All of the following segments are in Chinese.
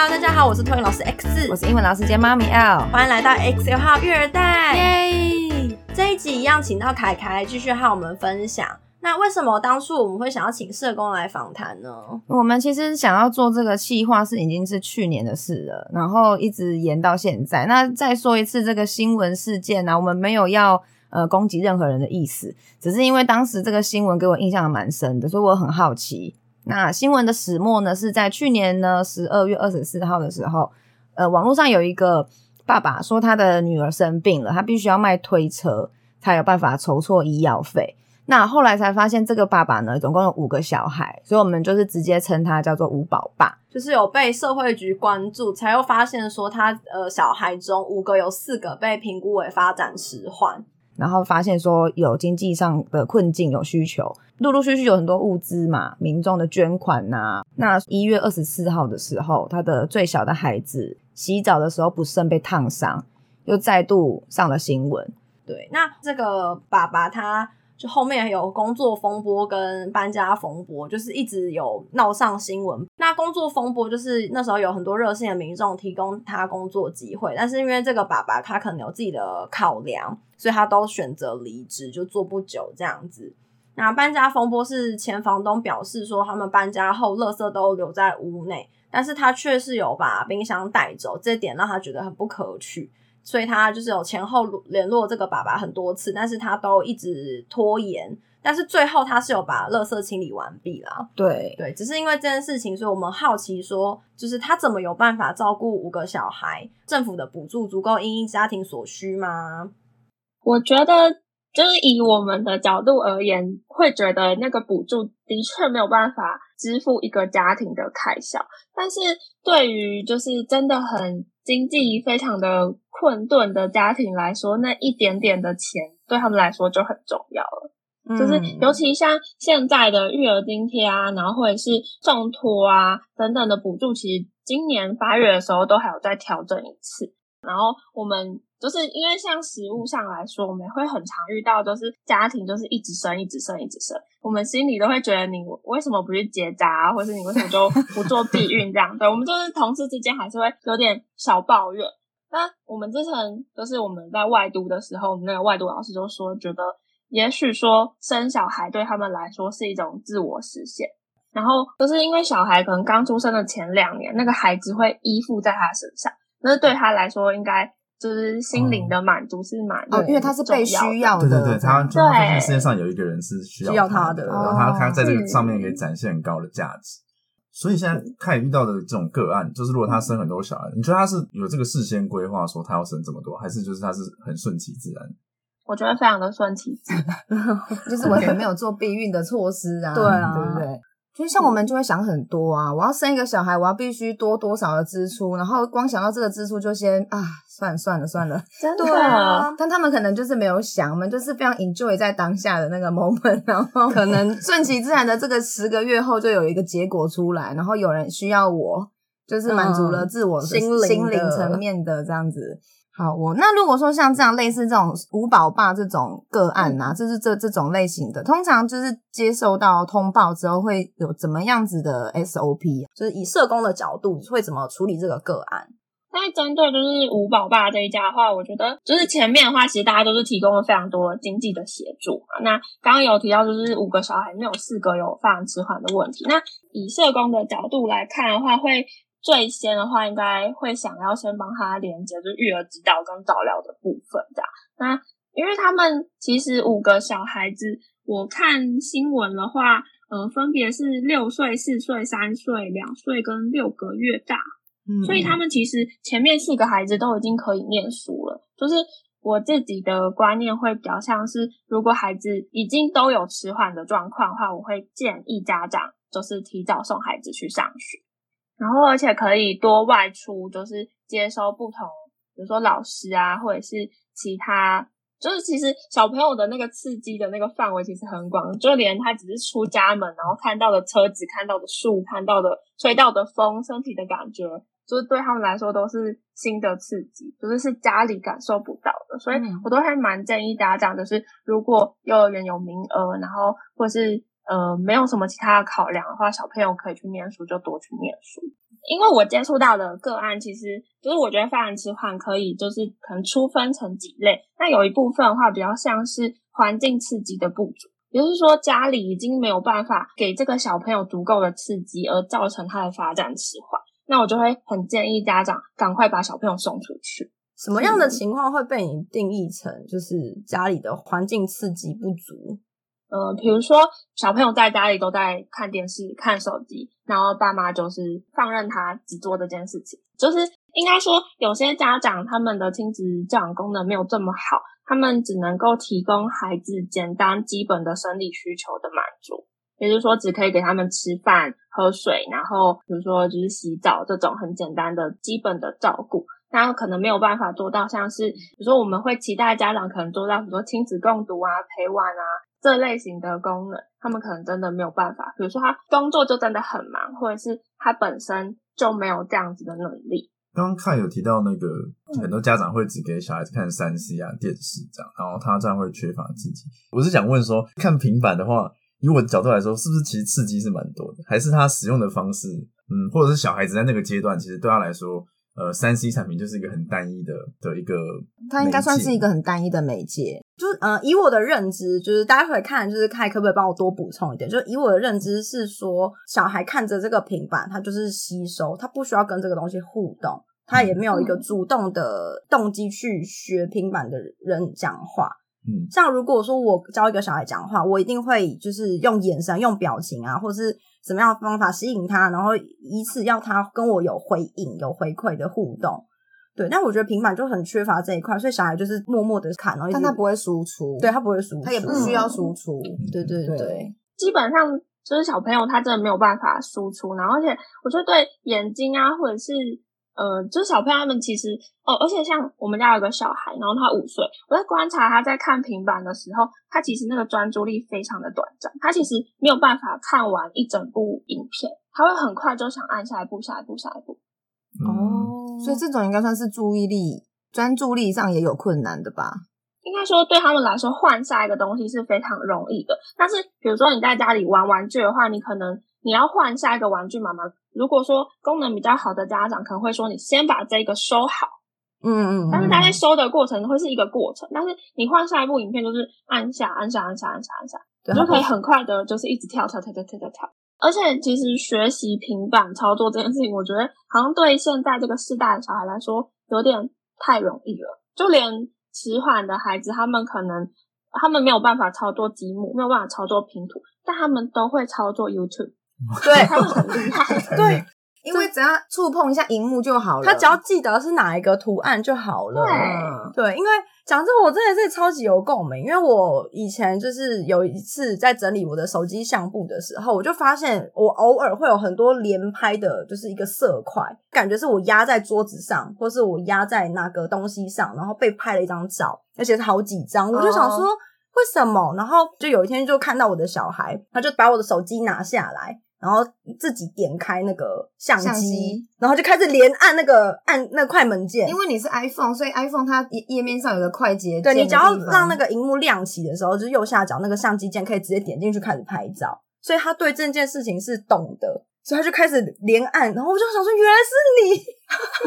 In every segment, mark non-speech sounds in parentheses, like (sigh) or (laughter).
Hello，大家好，我是托婴老师 X，我是英文老师兼妈咪 L，欢迎来到 X 六号育儿袋。耶！这一集一样，请到凯凯继续和我们分享。那为什么当初我们会想要请社工来访谈呢？我们其实想要做这个计划是已经是去年的事了，然后一直延到现在。那再说一次这个新闻事件呢、啊，我们没有要呃攻击任何人的意思，只是因为当时这个新闻给我印象蛮深的，所以我很好奇。那新闻的始末呢，是在去年呢十二月二十四号的时候，呃，网络上有一个爸爸说他的女儿生病了，他必须要卖推车才有办法筹措医药费。那后来才发现，这个爸爸呢，总共有五个小孩，所以我们就是直接称他叫做五宝爸，就是有被社会局关注，才又发现说他呃小孩中五个有四个被评估为发展迟缓。然后发现说有经济上的困境，有需求，陆陆续续有很多物资嘛，民众的捐款呐、那一月二十四号的时候，他的最小的孩子洗澡的时候不慎被烫伤，又再度上了新闻。对，那这个爸爸他。就后面有工作风波跟搬家风波，就是一直有闹上新闻。那工作风波就是那时候有很多热心的民众提供他工作机会，但是因为这个爸爸他可能有自己的考量，所以他都选择离职，就做不久这样子。那搬家风波是前房东表示说他们搬家后，垃圾都留在屋内，但是他却是有把冰箱带走，这点让他觉得很不可取。所以他就是有前后联络这个爸爸很多次，但是他都一直拖延。但是最后他是有把垃圾清理完毕啦。对对，只是因为这件事情，所以我们好奇说，就是他怎么有办法照顾五个小孩？政府的补助足够因应家庭所需吗？我觉得，就是以我们的角度而言，会觉得那个补助的确没有办法支付一个家庭的开销。但是对于就是真的很经济非常的。困顿的家庭来说，那一点点的钱对他们来说就很重要了。嗯、就是尤其像现在的育儿津贴啊，然后或者是送托啊等等的补助，其实今年八月的时候都还有再调整一次。然后我们就是因为像食物上来说，我们会很常遇到，就是家庭就是一直生，一直生，一直生，我们心里都会觉得你为什么不去结扎啊，或是你为什么就不做避孕这样？(laughs) 对，我们就是同事之间还是会有点小抱怨。那我们之前就是我们在外读的时候，我们那个外读老师就说，觉得也许说生小孩对他们来说是一种自我实现，然后就是因为小孩可能刚出生的前两年，那个孩子会依附在他身上，那对他来说应该就是心灵的满足是满哦，因为他是被需要的，对对对，他就发现世界上有一个人是需要他的，需要他的，然后他他在这个上面可以展现很高的价值。所以现在他也遇到的这种个案，就是如果他生很多小孩，你觉得他是有这个事先规划说他要生这么多，还是就是他是很顺其自然？我觉得非常的顺其自然，(laughs) 就是完全没有做避孕的措施啊，对啊，对不对？所以像我们就会想很多啊，我要生一个小孩，我要必须多多少的支出，然后光想到这个支出就先啊，算了算了算了，真的。对啊，但他们可能就是没有想，我们就是非常 enjoy 在当下的那个 moment，然后可能 (laughs) 顺其自然的这个十个月后就有一个结果出来，然后有人需要我，就是满足了自我心灵心灵层面的这样子。好，我那如果说像这样类似这种五宝爸这种个案呐、啊，就、嗯、是这这种类型的，通常就是接受到通报之后会有怎么样子的 SOP，就是以社工的角度会怎么处理这个个案？那针对就是五宝爸这一家的话，我觉得就是前面的话，其实大家都是提供了非常多经济的协助嘛。那刚刚有提到就是五个小孩，没有四个有发展迟缓的问题。那以社工的角度来看的话，会。最先的话，应该会想要先帮他连接，就是育儿指导跟早疗的部分，这样。那因为他们其实五个小孩子，我看新闻的话，呃，分别是六岁、四岁、三岁、两岁跟六个月大，嗯，所以他们其实前面四个孩子都已经可以念书了。就是我自己的观念会比较像是，如果孩子已经都有迟缓的状况的话，我会建议家长就是提早送孩子去上学。然后，而且可以多外出，就是接收不同，比如说老师啊，或者是其他，就是其实小朋友的那个刺激的那个范围其实很广，就连他只是出家门，然后看到的车子、看到的树、看到的吹到的风、身体的感觉，就是对他们来说都是新的刺激，就是是家里感受不到的。所以我都还蛮建议大家，就是如果幼儿园有名额，然后或是。呃，没有什么其他的考量的话，小朋友可以去念书就多去念书。因为我接触到的个案，其实就是我觉得发展迟缓可以就是可能粗分成几类。那有一部分的话，比较像是环境刺激的不足，也就是说家里已经没有办法给这个小朋友足够的刺激，而造成他的发展迟缓。那我就会很建议家长赶快把小朋友送出去。什么样的情况会被你定义成就是家里的环境刺激不足？呃，比如说小朋友在家里都在看电视、看手机，然后爸妈就是放任他只做这件事情。就是应该说，有些家长他们的亲子教养功能没有这么好，他们只能够提供孩子简单基本的生理需求的满足，也就是说，只可以给他们吃饭、喝水，然后比如说就是洗澡这种很简单的基本的照顾。那可能没有办法做到，像是比如说我们会期待家长可能做到很多亲子共读啊、陪玩啊。这类型的功能，他们可能真的没有办法。比如说，他工作就真的很忙，或者是他本身就没有这样子的能力。刚刚看有提到那个，很多家长会只给小孩子看三 C 啊、电视这样，然后他这样会缺乏刺激。我是想问说，看平板的话，以我的角度来说，是不是其实刺激是蛮多的？还是他使用的方式，嗯，或者是小孩子在那个阶段，其实对他来说。呃，三 C 产品就是一个很单一的的一个，它应该算是一个很单一的媒介。就是呃，以我的认知，就是待会看，就是看可不可以帮我多补充一点。就是以我的认知是说，小孩看着这个平板，他就是吸收，他不需要跟这个东西互动，他也没有一个主动的动机去学平板的人讲话。嗯，像如果说我教一个小孩讲话，我一定会就是用眼神、用表情啊，或是什么样的方法吸引他，然后以此要他跟我有回应、有回馈的互动。对，但我觉得平板就很缺乏这一块，所以小孩就是默默的看，然后但他不会输出，对，他不会输出，他也不需要输出。嗯、对对对，对，基本上就是小朋友他真的没有办法输出，然后而且我觉得对眼睛啊，或者是。呃，就是小朋友他们其实哦，而且像我们家有个小孩，然后他五岁，我在观察他在看平板的时候，他其实那个专注力非常的短暂，他其实没有办法看完一整部影片，他会很快就想按下一步、下一步、下一步。哦，所以这种应该算是注意力、专注力上也有困难的吧？应该说对他们来说，换下一个东西是非常容易的。但是比如说你在家里玩玩具的话，你可能。你要换下一个玩具，妈妈。如果说功能比较好的家长，可能会说你先把这个收好，嗯嗯。但是他在收的过程会是一个过程，但是你换下一部影片就是按下按下按下按下按下，你就可以很快的，就是一直跳跳跳跳跳跳跳。而且其实学习平板操作这件事情，我觉得好像对现在这个世代的小孩来说有点太容易了。就连迟缓的孩子，他们可能他们没有办法操作积木，没有办法操作拼图，但他们都会操作 YouTube。(laughs) 对，他们很厉害。对，因为只要触碰一下荧幕就好了，他只要记得是哪一个图案就好了。对，对，因为讲真我真的是超级有共鸣，因为我以前就是有一次在整理我的手机相簿的时候，我就发现我偶尔会有很多连拍的，就是一个色块，感觉是我压在桌子上，或是我压在哪个东西上，然后被拍了一张照，而且是好几张，我就想说为什么？然后就有一天就看到我的小孩，他就把我的手机拿下来。然后自己点开那个相机，相机然后就开始连按那个按那快门键。因为你是 iPhone，所以 iPhone 它页面上有个快捷键。对，你只要让那个荧幕亮起的时候，就是右下角那个相机键可以直接点进去开始拍照。所以他对这件事情是懂的，所以他就开始连按。然后我就想说，原来是你。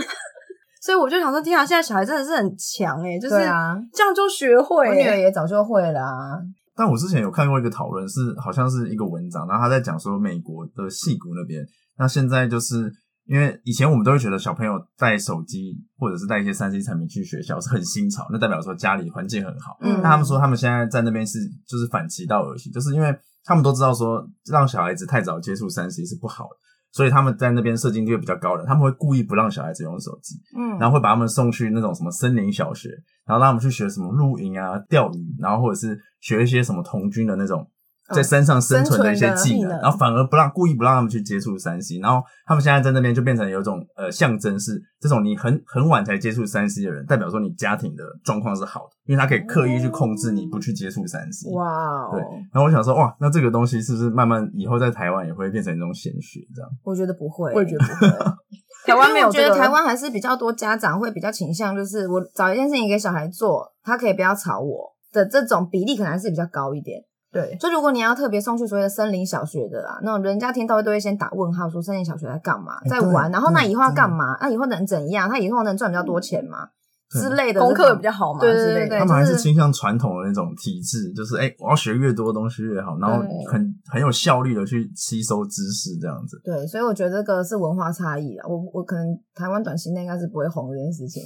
(laughs) 所以我就想说，天啊，现在小孩真的是很强诶，就是这样就学会。我女儿也早就会了啊。但我之前有看过一个讨论，是好像是一个文章，然后他在讲说美国的戏谷那边，那现在就是因为以前我们都会觉得小朋友带手机或者是带一些三 C 产品去学校是很新潮，那代表说家里环境很好。嗯，那他们说他们现在在那边是就是反其道而行，就是因为他们都知道说让小孩子太早接触三 C 是不好的。所以他们在那边社经地位比较高的，他们会故意不让小孩子用手机，嗯，然后会把他们送去那种什么森林小学，然后让他们去学什么露营啊、钓鱼，然后或者是学一些什么童军的那种。在山上生存的一些技能，然后反而不让故意不让他们去接触山西然后他们现在在那边就变成有一种呃象征，是这种你很很晚才接触山西的人，代表说你家庭的状况是好的，因为他可以刻意去控制你不去接触山西。哇，对。然后我想说，哇，那这个东西是不是慢慢以后在台湾也会变成一种显学？这样？我觉得不会，我也觉得不会。(laughs) 台湾没有，我觉得台湾还是比较多家长会比较倾向，就是我找一件事情给小孩做，他可以不要吵我的这种比例，可能还是比较高一点。对，就如果你要特别送去所谓的森林小学的啦，那种人家听到都会先打问号，说森林小学在干嘛，在玩，然后那以后要干嘛？那以后能怎样？他以后能赚比较多钱吗？之类的，功课比较好嘛？对对对对，他们还是倾向传统的那种体制，就是哎，我要学越多东西越好，然后很很有效率的去吸收知识这样子。对，所以我觉得这个是文化差异啊。我我可能台湾短期内应该是不会红这件事情。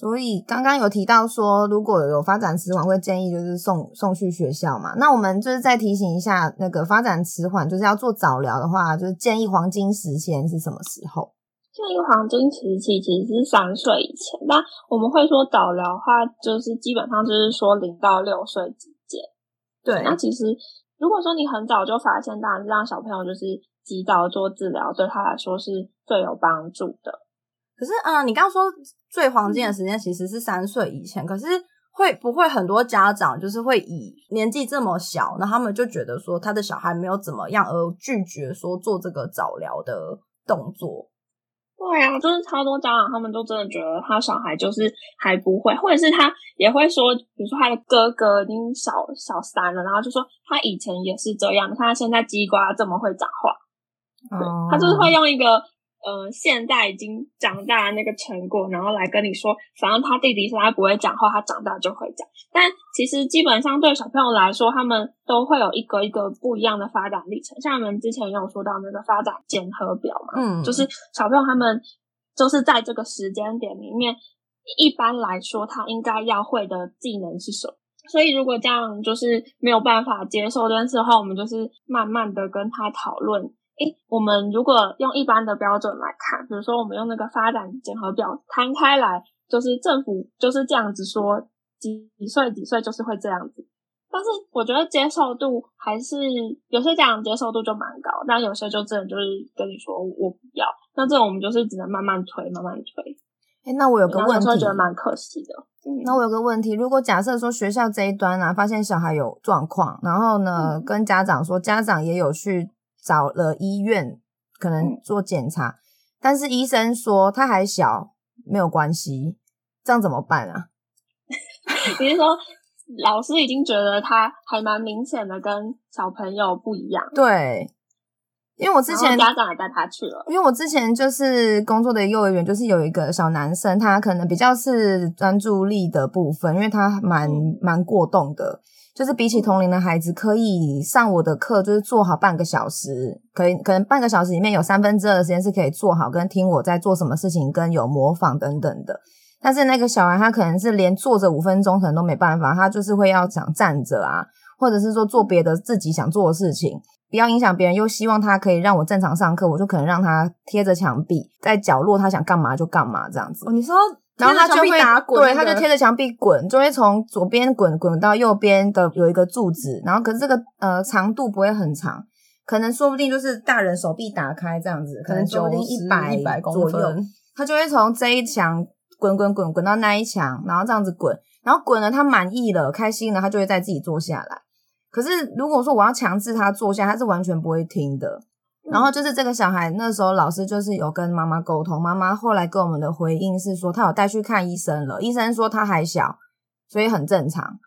所以刚刚有提到说，如果有发展迟缓，会建议就是送送去学校嘛。那我们就是再提醒一下，那个发展迟缓就是要做早疗的话，就是建议黄金时间是什么时候？建议黄金时期其实是三岁以前，那我们会说早疗的话，就是基本上就是说零到六岁之间。对，那其实如果说你很早就发现，当然是让小朋友就是及早做治疗，对他来说是最有帮助的。可是，嗯，你刚刚说最黄金的时间其实是三岁以前，可是会不会很多家长就是会以年纪这么小，那他们就觉得说他的小孩没有怎么样而拒绝说做这个早疗的动作？对啊，就是超多家长，他们都真的觉得他小孩就是还不会，或者是他也会说，比如说他的哥哥已经小小三了，然后就说他以前也是这样，他现在鸡瓜这么会讲话，对，他就是会用一个。呃，现在已经长大的那个成果，然后来跟你说，反正他弟弟是他不会讲话，他长大就会讲。但其实基本上对小朋友来说，他们都会有一个一个不一样的发展历程。像我们之前也有说到那个发展检核表嘛，嗯，就是小朋友他们就是在这个时间点里面，一般来说他应该要会的技能是什么？所以如果这样就是没有办法接受这件事的话，我们就是慢慢的跟他讨论。诶，我们如果用一般的标准来看，比如说我们用那个发展检核表摊开来，就是政府就是这样子说，几几岁几岁就是会这样子。但是我觉得接受度还是有些家长接受度就蛮高，但有些就真的就是跟你说我不要。那这种我们就是只能慢慢推，慢慢推。诶，那我有个问题，觉得蛮可惜的。嗯，那我有个问题，如果假设说学校这一端啊，发现小孩有状况，然后呢，嗯，跟家长说，家长也有去。找了医院，可能做检查，嗯、但是医生说他还小，没有关系，这样怎么办啊？(laughs) 你是说，老师已经觉得他还蛮明显的跟小朋友不一样。对，因为我之前家长也带他去了，因为我之前就是工作的幼儿园，就是有一个小男生，他可能比较是专注力的部分，因为他蛮蛮过动的。就是比起同龄的孩子，可以上我的课，就是做好半个小时，可以可能半个小时里面有三分之二的时间是可以做好跟听我在做什么事情，跟有模仿等等的。但是那个小孩他可能是连坐着五分钟可能都没办法，他就是会要想站着啊，或者是说做别的自己想做的事情，不要影响别人，又希望他可以让我正常上课，我就可能让他贴着墙壁，在角落他想干嘛就干嘛这样子。哦，你说。然后他就会，打滚对，他就贴着墙壁滚，就会从左边滚滚到右边的有一个柱子，然后可是这个呃长度不会很长，可能说不定就是大人手臂打开这样子，可能说不定一百一百左右，他就会从这一墙滚滚滚滚到那一墙，然后这样子滚，然后滚了他满意了，开心了，他就会再自己坐下来。可是如果说我要强制他坐下，他是完全不会听的。然后就是这个小孩，那时候老师就是有跟妈妈沟通，妈妈后来跟我们的回应是说，他有带去看医生了，医生说他还小，所以很正常。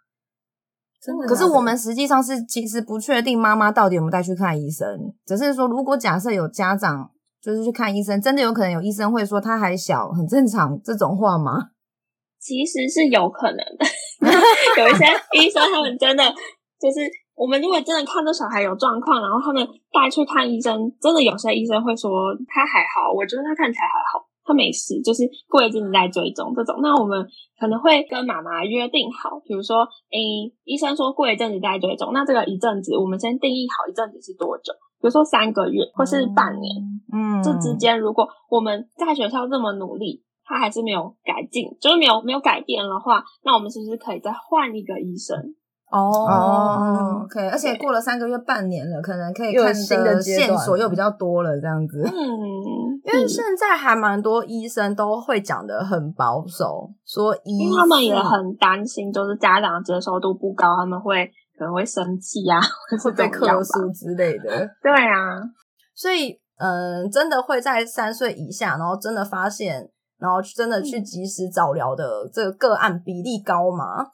真的？可是我们实际上是其实不确定妈妈到底有没有带去看医生，只是说如果假设有家长就是去看医生，真的有可能有医生会说他还小，很正常这种话吗？(laughs) 其实是有可能的，(laughs) 有一些医生他们真的就是。我们如果真的看到小孩有状况，然后他们带去看医生，真的有些医生会说他还好，我觉得他看起来还好，他没事，就是过一阵子再追踪这种。那我们可能会跟妈妈约定好，比如说，诶，医生说过一阵子再追踪，那这个一阵子我们先定义好一阵子是多久，比如说三个月或是半年，嗯，这之间如果我们在学校这么努力，他还是没有改进，就是没有没有改变的话，那我们是不是可以再换一个医生？哦、oh,，OK，而且过了三个月、半年了，可能可以看新的线索又比较多了，这样子。嗯，因为现在还蛮多医生都会讲的很保守，说医他们也很担心，就是家长接受度不高，他们会可能会生气啊，(laughs) 会被客诉之类的。对啊，所以嗯，真的会在三岁以下，然后真的发现，然后真的去及时早疗的这个个案比例高吗？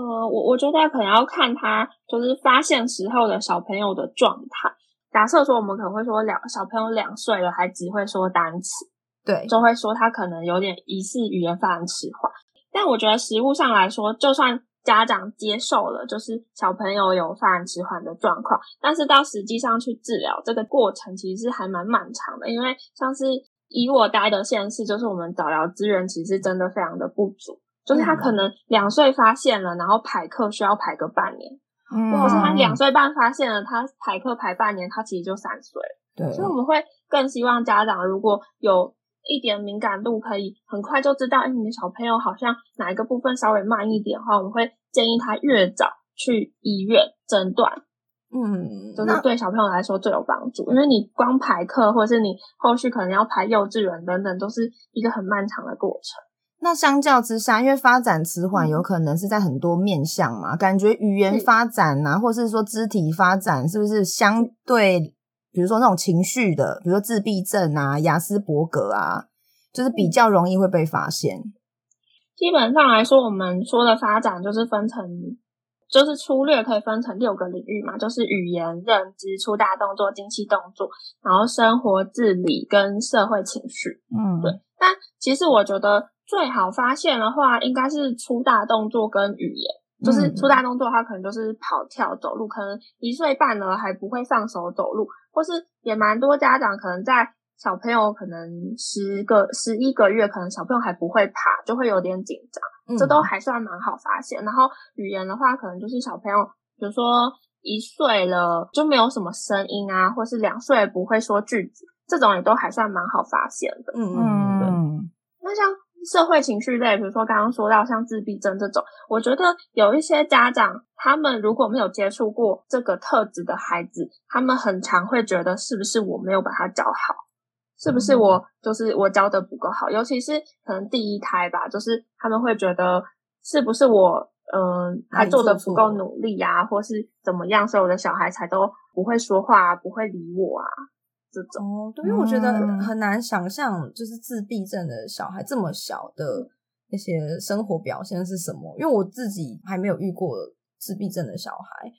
呃，我我觉得可能要看他就是发现时候的小朋友的状态。假设说我们可能会说两小朋友两岁了还只会说单词，对，就会说他可能有点疑似语言发展迟缓。但我觉得实物上来说，就算家长接受了，就是小朋友有发展迟缓的状况，但是到实际上去治疗这个过程其实是还蛮漫长的，因为像是以我待的县市，就是我们早疗资源其实真的非常的不足。就是他可能两岁发现了，然后排课需要排个半年，嗯，或者是他两岁半发现了，他排课排半年，他其实就三岁。对，所以我们会更希望家长如果有一点敏感度，可以很快就知道，哎，你的小朋友好像哪一个部分稍微慢一点的话，我们会建议他越早去医院诊断，嗯，就是对小朋友来说最有帮助，因为你光排课，或者是你后续可能要排幼稚园等等，都是一个很漫长的过程。那相较之下，因为发展迟缓有可能是在很多面向嘛，感觉语言发展啊，或是说肢体发展，是不是相对，比如说那种情绪的，比如说自闭症啊、雅斯伯格啊，就是比较容易会被发现。基本上来说，我们说的发展就是分成，就是粗略可以分成六个领域嘛，就是语言、认知、粗大动作、精细动作，然后生活自理跟社会情绪。嗯，对。但其实我觉得。最好发现的话，应该是粗大动作跟语言。就是粗大动作的话，可能就是跑跳走路，可能一岁半了还不会上手走路，或是也蛮多家长可能在小朋友可能十个、十一个月，可能小朋友还不会爬，就会有点紧张。这都还算蛮好发现。然后语言的话，可能就是小朋友，比如说一岁了就没有什么声音啊，或是两岁不会说句子，这种也都还算蛮好发现的。嗯嗯，对。那像。社会情绪类，比如说刚刚说到像自闭症这种，我觉得有一些家长，他们如果没有接触过这个特质的孩子，他们很常会觉得是不是我没有把他教好，是不是我就是我教的不够好，尤其是可能第一胎吧，就是他们会觉得是不是我嗯、呃、还做的不够努力啊，或是怎么样，所以我的小孩才都不会说话，不会理我啊。这种哦，对，因为我觉得很难想象，就是自闭症的小孩这么小的那些生活表现是什么。因为我自己还没有遇过自闭症的小孩，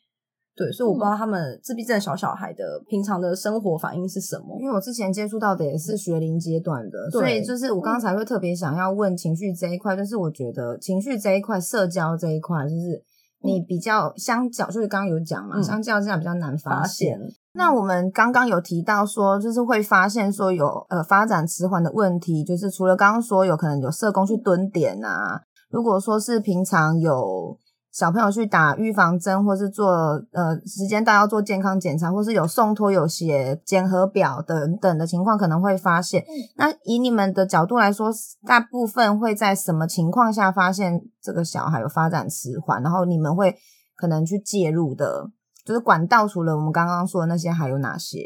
对，所以我不知道他们自闭症小小孩的平常的生活反应是什么。因为我之前接触到的也是学龄阶段的，所以就是我刚才会特别想要问情绪这一块，就是我觉得情绪这一块、社交这一块，就是你比较相较，就是刚刚有讲嘛，相较之下比较难发现。那我们刚刚有提到说，就是会发现说有呃发展迟缓的问题，就是除了刚刚说有可能有社工去蹲点啊，如果说是平常有小朋友去打预防针，或是做呃时间到要做健康检查，或是有送托有写检核表等等的情况，可能会发现。那以你们的角度来说，大部分会在什么情况下发现这个小孩有发展迟缓，然后你们会可能去介入的？就是管道，除了我们刚刚说的那些，还有哪些？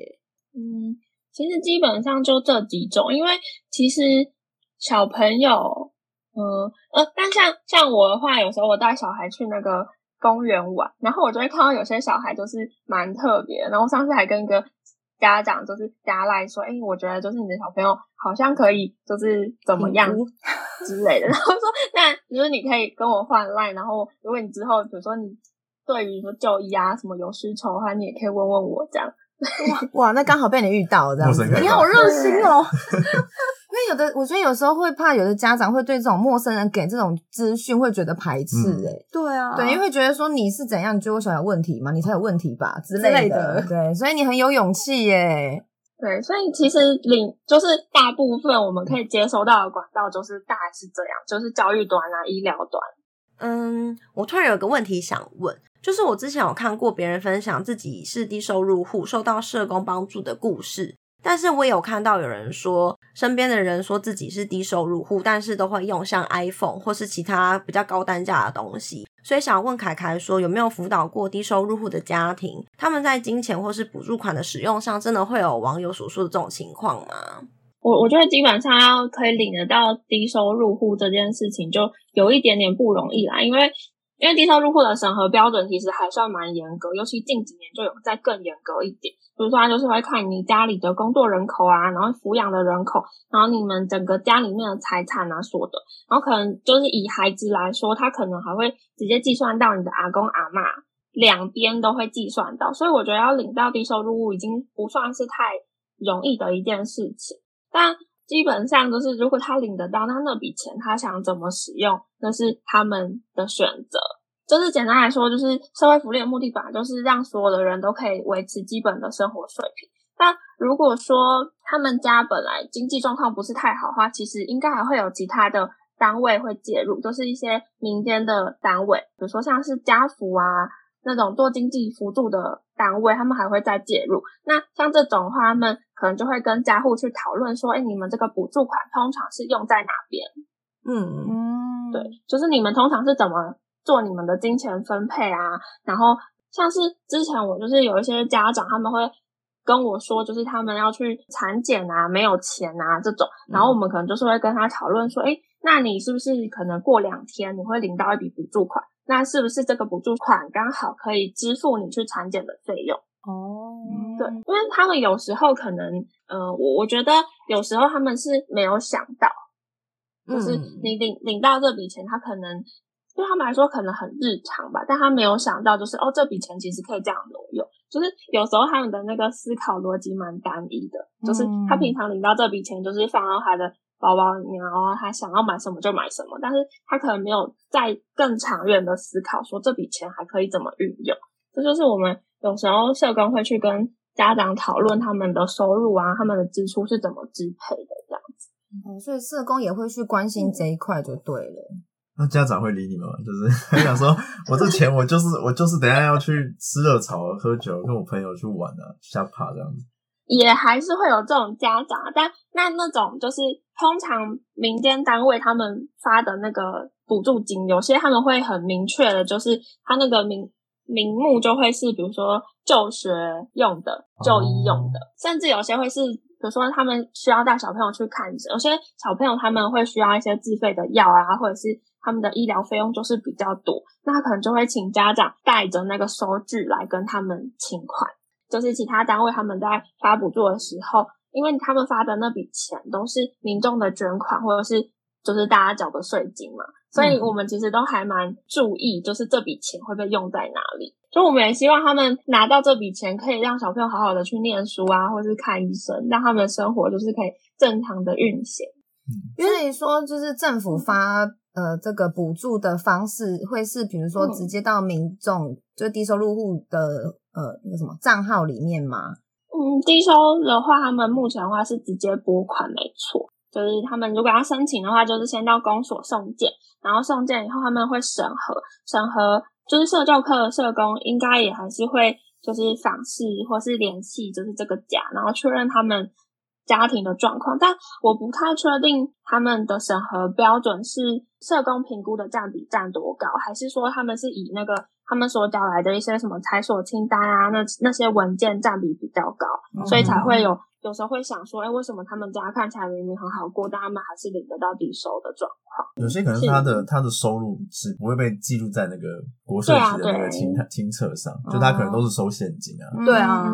嗯，其实基本上就这几种，因为其实小朋友，嗯呃，但像像我的话，有时候我带小孩去那个公园玩，然后我就会看到有些小孩就是蛮特别。然后上次还跟一个家长就是加赖说，哎，我觉得就是你的小朋友好像可以就是怎么样之类的。然后说，那如果你可以跟我换赖，然后如果你之后比如说你。对于说就医啊什么有需求的话，你也可以问问我这样。(laughs) 哇，那刚好被你遇到这样子，你好热心哦。(laughs) 因为有的，我觉得有时候会怕，有的家长会对这种陌生人给这种资讯会觉得排斥诶、欸嗯、对啊，对，因为会觉得说你是怎样，你觉得我小孩有问题吗？你才有问题吧之类的。类的对，所以你很有勇气耶、欸。对，所以其实领就是大部分我们可以接收到的管道，就是大概是这样，就是教育端啊、医疗端。嗯，我突然有个问题想问。就是我之前有看过别人分享自己是低收入户受到社工帮助的故事，但是我也有看到有人说身边的人说自己是低收入户，但是都会用像 iPhone 或是其他比较高单价的东西，所以想问凯凯说有没有辅导过低收入户的家庭，他们在金钱或是补助款的使用上，真的会有网友所说的这种情况吗？我我觉得基本上要可以领得到低收入户这件事情，就有一点点不容易啦，因为。因为低收入户的审核标准其实还算蛮严格，尤其近几年就有再更严格一点。比如说，他就是会看你家里的工作人口啊，然后抚养的人口，然后你们整个家里面的财产啊、所得，然后可能就是以孩子来说，他可能还会直接计算到你的阿公阿嬷，两边都会计算到。所以我觉得要领到低收入户已经不算是太容易的一件事情。但基本上都是，如果他领得到，那那笔钱他想怎么使用，那是他们的选择。就是简单来说，就是社会福利的目的本来就是让所有的人都可以维持基本的生活水平。那如果说他们家本来经济状况不是太好的话，其实应该还会有其他的单位会介入，就是一些民间的单位，比如说像是家福啊。那种做经济辅助的单位，他们还会再介入。那像这种的话，他们可能就会跟家户去讨论说：“哎，你们这个补助款通常是用在哪边？”嗯嗯，对，就是你们通常是怎么做你们的金钱分配啊？然后像是之前我就是有一些家长，他们会跟我说，就是他们要去产检啊，没有钱啊这种，然后我们可能就是会跟他讨论说：“哎，那你是不是可能过两天你会领到一笔补助款？”那是不是这个补助款刚好可以支付你去产检的费用？哦，对，因为他们有时候可能，呃，我我觉得有时候他们是没有想到，就是你领领到这笔钱，他可能对他们来说可能很日常吧，但他没有想到，就是哦，这笔钱其实可以这样挪用，就是有时候他们的那个思考逻辑蛮单一的，就是他平常领到这笔钱，就是放到他的。包包里面，然后他想要买什么就买什么，但是他可能没有在更长远的思考，说这笔钱还可以怎么运用。这就是我们有时候社工会去跟家长讨论他们的收入啊，他们的支出是怎么支配的这样子。哦，所以社工也会去关心这一块就对了。那家长会理你们吗？就是他 (laughs) 想说，我这钱我就是我就是等一下要去吃热炒、喝酒，跟我朋友去玩啊，瞎爬这样子。也还是会有这种家长，但那那种就是通常民间单位他们发的那个补助金，有些他们会很明确的，就是他那个名名目就会是，比如说就学用的、就医用的，哦、甚至有些会是，比如说他们需要带小朋友去看诊，有些小朋友他们会需要一些自费的药啊，或者是他们的医疗费用就是比较多，那他可能就会请家长带着那个收据来跟他们请款。就是其他单位他们在发补助的时候，因为他们发的那笔钱都是民众的捐款，或者是就是大家缴的税金嘛，所以我们其实都还蛮注意，就是这笔钱会被用在哪里。所以我们也希望他们拿到这笔钱，可以让小朋友好好的去念书啊，或是看医生，让他们的生活就是可以正常的运行。因为说就是政府发呃这个补助的方式，会是比如说直接到民众，嗯、就低收入户的。呃，那个什么账号里面吗？嗯，低收的话，他们目前的话是直接拨款，没错。就是他们如果要申请的话，就是先到公所送件，然后送件以后他们会审核，审核就是社教科的社工应该也还是会就是访视或是联系，就是这个家，然后确认他们家庭的状况。但我不太确定他们的审核标准是社工评估的占比占多高，还是说他们是以那个。他们所找来的一些什么财所清单啊，那那些文件占比比较高，嗯、所以才会有有时候会想说，哎，为什么他们家看起来明明很好过，但他们还是领得到低收的状况？有些可能他的他的收入是不会被记录在那个国税局的那个清清册上，就他可能都是收现金啊。对啊，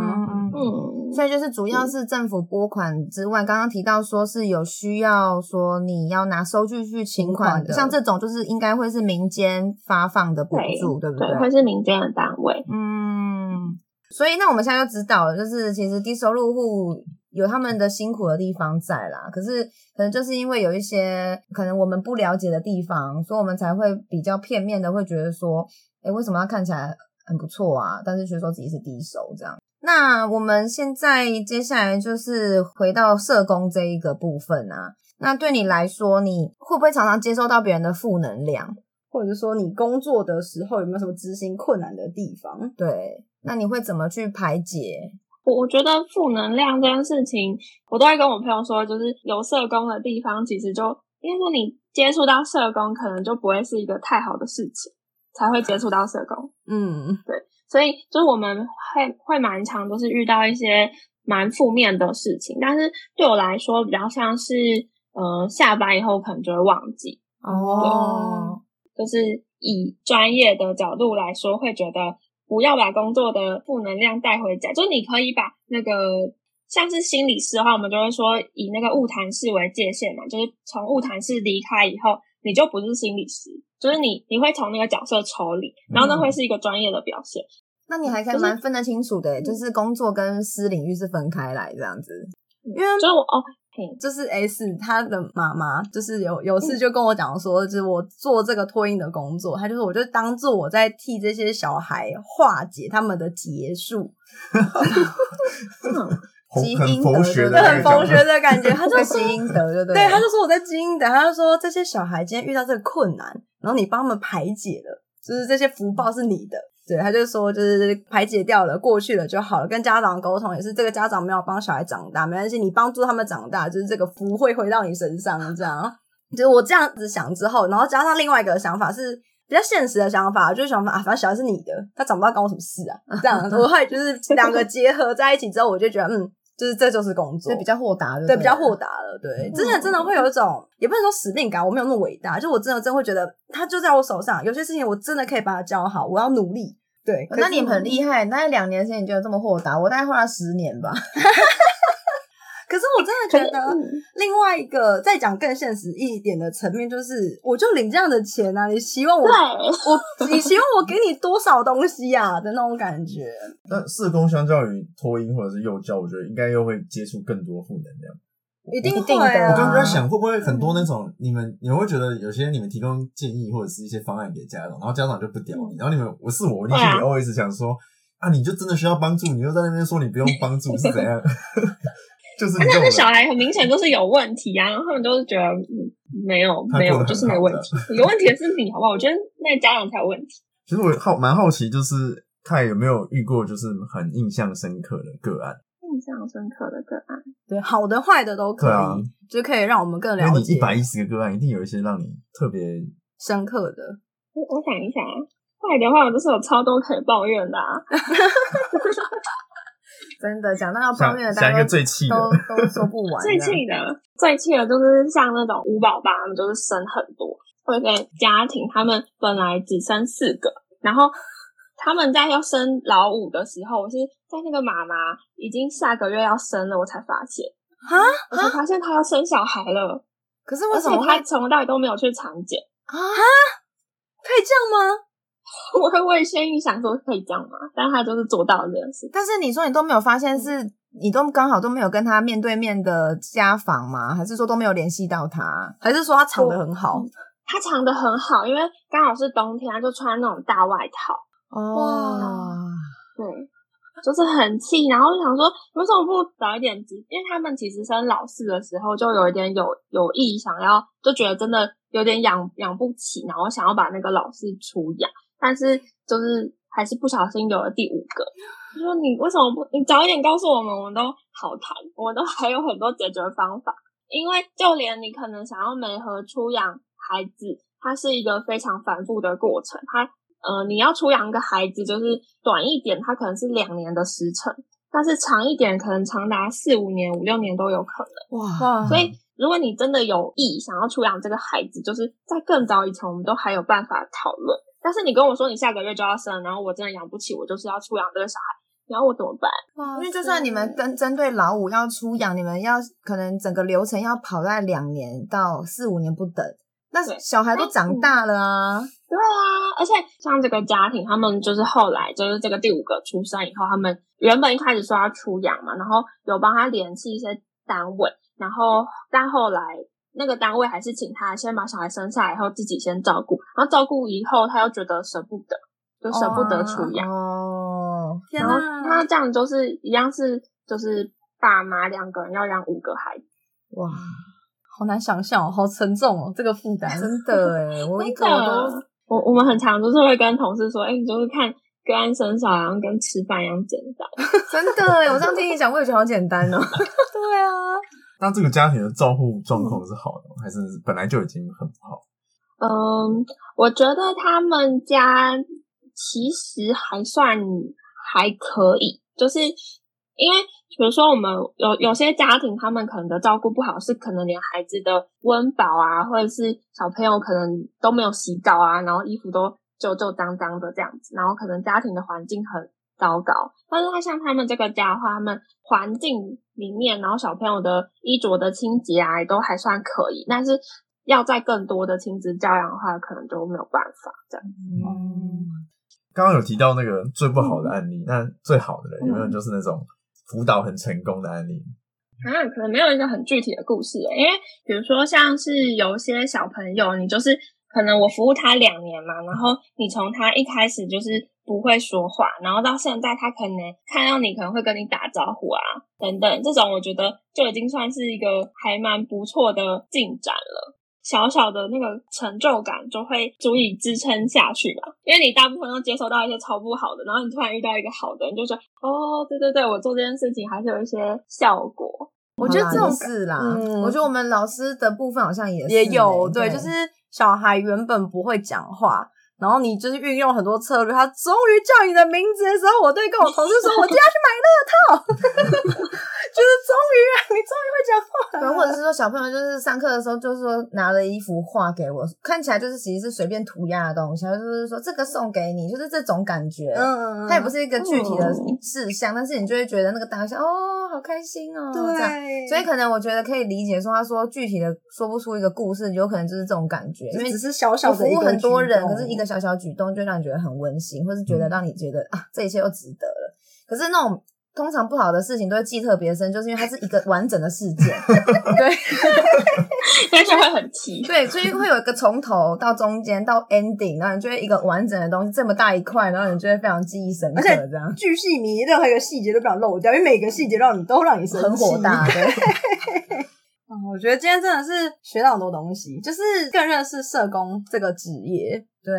嗯，所以就是主要是政府拨款之外，刚刚提到说是有需要说你要拿收据去请款的，像这种就是应该会是民间发放的补助，对，对不对？对，会是民间的单位。嗯，所以那我们现在就知道了，就是其实低收入户有他们的辛苦的地方在啦。可是可能就是因为有一些可能我们不了解的地方，所以我们才会比较片面的会觉得说，诶，为什么他看起来很不错啊？但是却说自己是低收这样。那我们现在接下来就是回到社工这一个部分啊。那对你来说，你会不会常常接收到别人的负能量？或者说你工作的时候有没有什么执行困难的地方？对，那你会怎么去排解？我我觉得负能量这件事情，我都会跟我朋友说，就是有社工的地方，其实就因为说你接触到社工，可能就不会是一个太好的事情，才会接触到社工。嗯，对，所以就是我们会会蛮常都是遇到一些蛮负面的事情，但是对我来说，比较像是呃下班以后可能就会忘记哦。就是以专业的角度来说，会觉得不要把工作的负能量带回家，就是你可以把那个像是心理师的话，我们就会说以那个物谈室为界限嘛，就是从物谈室离开以后，你就不是心理师，就是你你会从那个角色抽离，然后那会是一个专业的表现。嗯那你还可以蛮分得清楚的，就是工作跟私领域是分开来这样子。因为就是我哦，就是 S 他的妈妈，就是有有次就跟我讲说，就是我做这个托婴的工作，他就是我就当做我在替这些小孩化解他们的结束，(laughs) 积阴德，对，很佛学的感觉。他就积阴德，对对？对，他就说我在积阴德，他就说这些小孩今天遇到这个困难，然后你帮他们排解了，就是这些福报是你的。对，他就说，就是排解掉了，过去了就好了。跟家长沟通也是，这个家长没有帮小孩长大，没关系，你帮助他们长大，就是这个福会回到你身上。这样，就是我这样子想之后，然后加上另外一个想法是比较现实的想法，就是想法啊，反正小孩是你的，他长不大关我什么事啊？这样，(laughs) 我会就是两个结合在一起之后，我就觉得嗯。就是这就是工作，比较豁达的，对，比较豁达了，对，真的真的会有一种，也不能说使命感，我没有那么伟大，就我真的真的会觉得他就在我手上，有些事情我真的可以把它教好，我要努力，对。那你很厉害，大概两年时间你就这么豁达，我大概花了十年吧。(laughs) 可是我真的觉得，另外一个再讲更现实一点的层面，就是我就领这样的钱啊，你希望我我你希望我给你多少东西啊的那种感觉。那社工相较于托婴或者是幼教，我觉得应该又会接触更多负能量。一定会啊！我刚刚在想，会不会很多那种你们你们会觉得有些你们提供建议或者是一些方案给家长，然后家长就不屌你，然后你们我是我，你心里 always 想说啊，你就真的需要帮助，你又在那边说你不用帮助是怎样？(laughs) 就是那个小孩很明显就是有问题啊，然后他们都是觉得没有没有，就是没问题，有问题的是你好不好？我觉得那家长才有问题。(laughs) 其实我好蛮好奇，就是看有没有遇过就是很印象深刻的个案？印象深刻的个案，对，好的坏的都可以，啊、就可以让我们更了解。你一百一十个个案，一定有一些让你特别深刻的。我我想一想，坏的话，我就是有超多可以抱怨的啊。(laughs) 真的讲到要抱怨的，讲一个最气的，都都说不完。最气的，最气的就是像那种五宝爸，他们就是生很多，或者家庭他们本来只生四个，然后他们在要生老五的时候，我是在那个妈妈已经下个月要生了，我才发现啊，我才发现她要生小孩了。可是为什么她从头到尾都没有去产检啊？可以这样吗？(laughs) 我会为先预想说可以这样吗？但他就是做到这件事。但是你说你都没有发现，是你都刚好都没有跟他面对面的家访吗？还是说都没有联系到他？还是说他藏得很好？他藏得很好，因为刚好是冬天，他就穿那种大外套。哦，对，就是很气。然后就想说，为什么不早一点挤？因为他们其实生老四的时候就有一点有有意想要，就觉得真的有点养养不起，然后想要把那个老四出养。但是就是还是不小心有了第五个，他说你为什么不你早一点告诉我们，我们都好谈，我们都还有很多解决方法。因为就连你可能想要媒合出养孩子，它是一个非常繁复的过程。它呃，你要出养一个孩子，就是短一点，它可能是两年的时程，但是长一点，可能长达四五年、五六年都有可能。哇！所以如果你真的有意想要出养这个孩子，就是在更早以前，我们都还有办法讨论。但是你跟我说你下个月就要生，然后我真的养不起，我就是要出养这个小孩，然后我怎么办？因为就算你们跟针对老五要出养，你们要可能整个流程要跑在两年到四五年不等，那小孩都长大了啊。对啊，而且像这个家庭，他们就是后来就是这个第五个出生以后，他们原本一开始说要出养嘛，然后有帮他联系一些单位，然后但后来。那个单位还是请他先把小孩生下来以后自己先照顾，然后照顾以后他又觉得舍不得，就舍不得出养。哦，然后他这样就是一样是就是爸妈两个人要养五个孩子。哇，好难想象哦，好沉重哦，这个负担真的诶，我一个我都我我们很常就是会跟同事说，哎，你就是看个案生小孩跟吃饭一样简单。(laughs) 真的诶，我这样听你讲，我也觉得好简单哦。(laughs) 对啊。那这个家庭的照护状况是好的，还是本来就已经很不好？嗯，我觉得他们家其实还算还可以，就是因为比如说我们有有些家庭，他们可能的照顾不好，是可能连孩子的温饱啊，或者是小朋友可能都没有洗澡啊，然后衣服都旧旧脏脏的这样子，然后可能家庭的环境很糟糕。但是他像他们这个家的话，他们环境里面，然后小朋友的衣着的清洁啊，也都还算可以。但是要在更多的亲子教养的话，可能就没有办法这样。嗯，刚刚有提到那个最不好的案例，那、嗯、最好的人有没有就是那种辅导很成功的案例？啊，可能没有一个很具体的故事，因为比如说像是有些小朋友，你就是。可能我服务他两年嘛，然后你从他一开始就是不会说话，然后到现在他可能看到你可能会跟你打招呼啊等等，这种我觉得就已经算是一个还蛮不错的进展了。小小的那个成就感就会足以支撑下去吧，因为你大部分都接收到一些超不好的，然后你突然遇到一个好的，你就说哦，对对对，我做这件事情还是有一些效果。我觉得这种是啦，嗯，我觉得我们老师的部分好像也是也有对，对，就是。小孩原本不会讲话，然后你就是运用很多策略，他终于叫你的名字的时候，我对跟我同事说，(laughs) 我今天要去买乐透。就是终于啊，你终于会讲话了。对，或者是说小朋友就是上课的时候，就是说拿了一幅画给我，看起来就是其实是随便涂鸦的东西，就是说这个送给你，就是这种感觉。嗯嗯，它也不是一个具体的事项，嗯，但是你就会觉得那个当下哦，好开心哦。对，这样，所以可能我觉得可以理解说，他说具体的说不出一个故事，有可能就是这种感觉，因为只是小小的服务很多人，可是一个小小举动就让你觉得很温馨，或是觉得让你觉得啊，这一切都值得了。可是那种。通常不好的事情都会记特别深，就是因为它是一个完整的事件，(laughs) 对，但是会很奇，对，所以会有一个从头到中间到 ending，然后你就会一个完整的东西这么大一块，然后你就会非常记忆深刻，这样。巨细靡，任何一个细节都不想漏掉，因为每个细节让你都让你生气，很火大，对。(laughs) 我觉得今天真的是学到很多东西，就是更认识社工这个职业。对，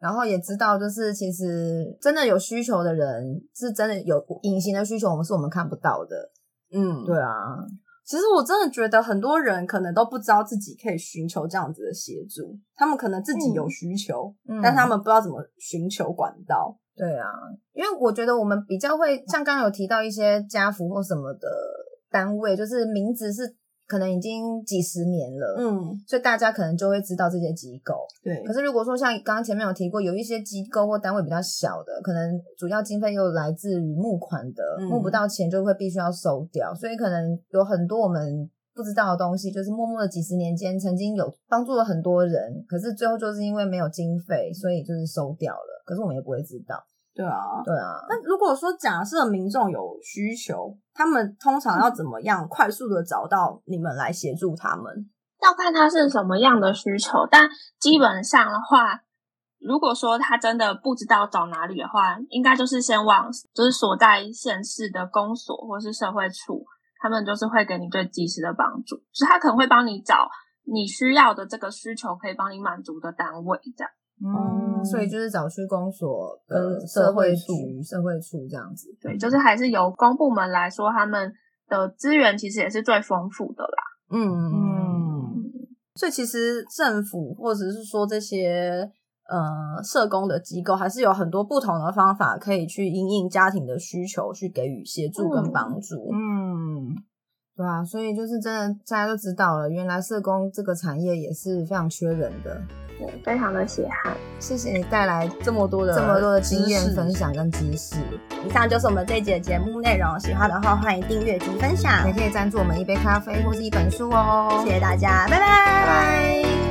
然后也知道，就是其实真的有需求的人，是真的有隐形的需求，我们是我们看不到的。嗯，对啊。其实我真的觉得很多人可能都不知道自己可以寻求这样子的协助，他们可能自己有需求，嗯，但他们不知道怎么寻求管道。对啊，因为我觉得我们比较会像刚刚有提到一些家扶或什么的单位，就是名字是。可能已经几十年了，嗯，所以大家可能就会知道这些机构。对，可是如果说像刚刚前面有提过，有一些机构或单位比较小的，可能主要经费又来自于募款的，嗯，募不到钱就会必须要收掉，所以可能有很多我们不知道的东西，就是默默的几十年间曾经有帮助了很多人，可是最后就是因为没有经费，所以就是收掉了。可是我们也不会知道。对啊，对啊。那如果说假设民众有需求，他们通常要怎么样快速的找到你们来协助他们？要看他是什么样的需求，但基本上的话，如果说他真的不知道找哪里的话，应该就是先往就是所在县市的公所或是社会处，他们就是会给你最及时的帮助，就是他可能会帮你找你需要的这个需求可以帮你满足的单位，这样。嗯，所以就是找区公所跟社会局、社会处这样子。对，就是还是由公部门来说，他们的资源其实也是最丰富的啦。嗯嗯，所以其实政府或者是说这些呃社工的机构，还是有很多不同的方法可以去因应家庭的需求，去给予协助跟帮助。嗯，对啊，所以就是真的大家都知道了，原来社工这个产业也是非常缺人的。对，非常的血汗。谢谢你带来这么多的这么多的经验分享跟知识。以上就是我们这一集的节目内容。喜欢的话，欢迎订阅及分享。也可以赞助我们一杯咖啡或是一本书哦。谢谢大家，拜拜。拜拜。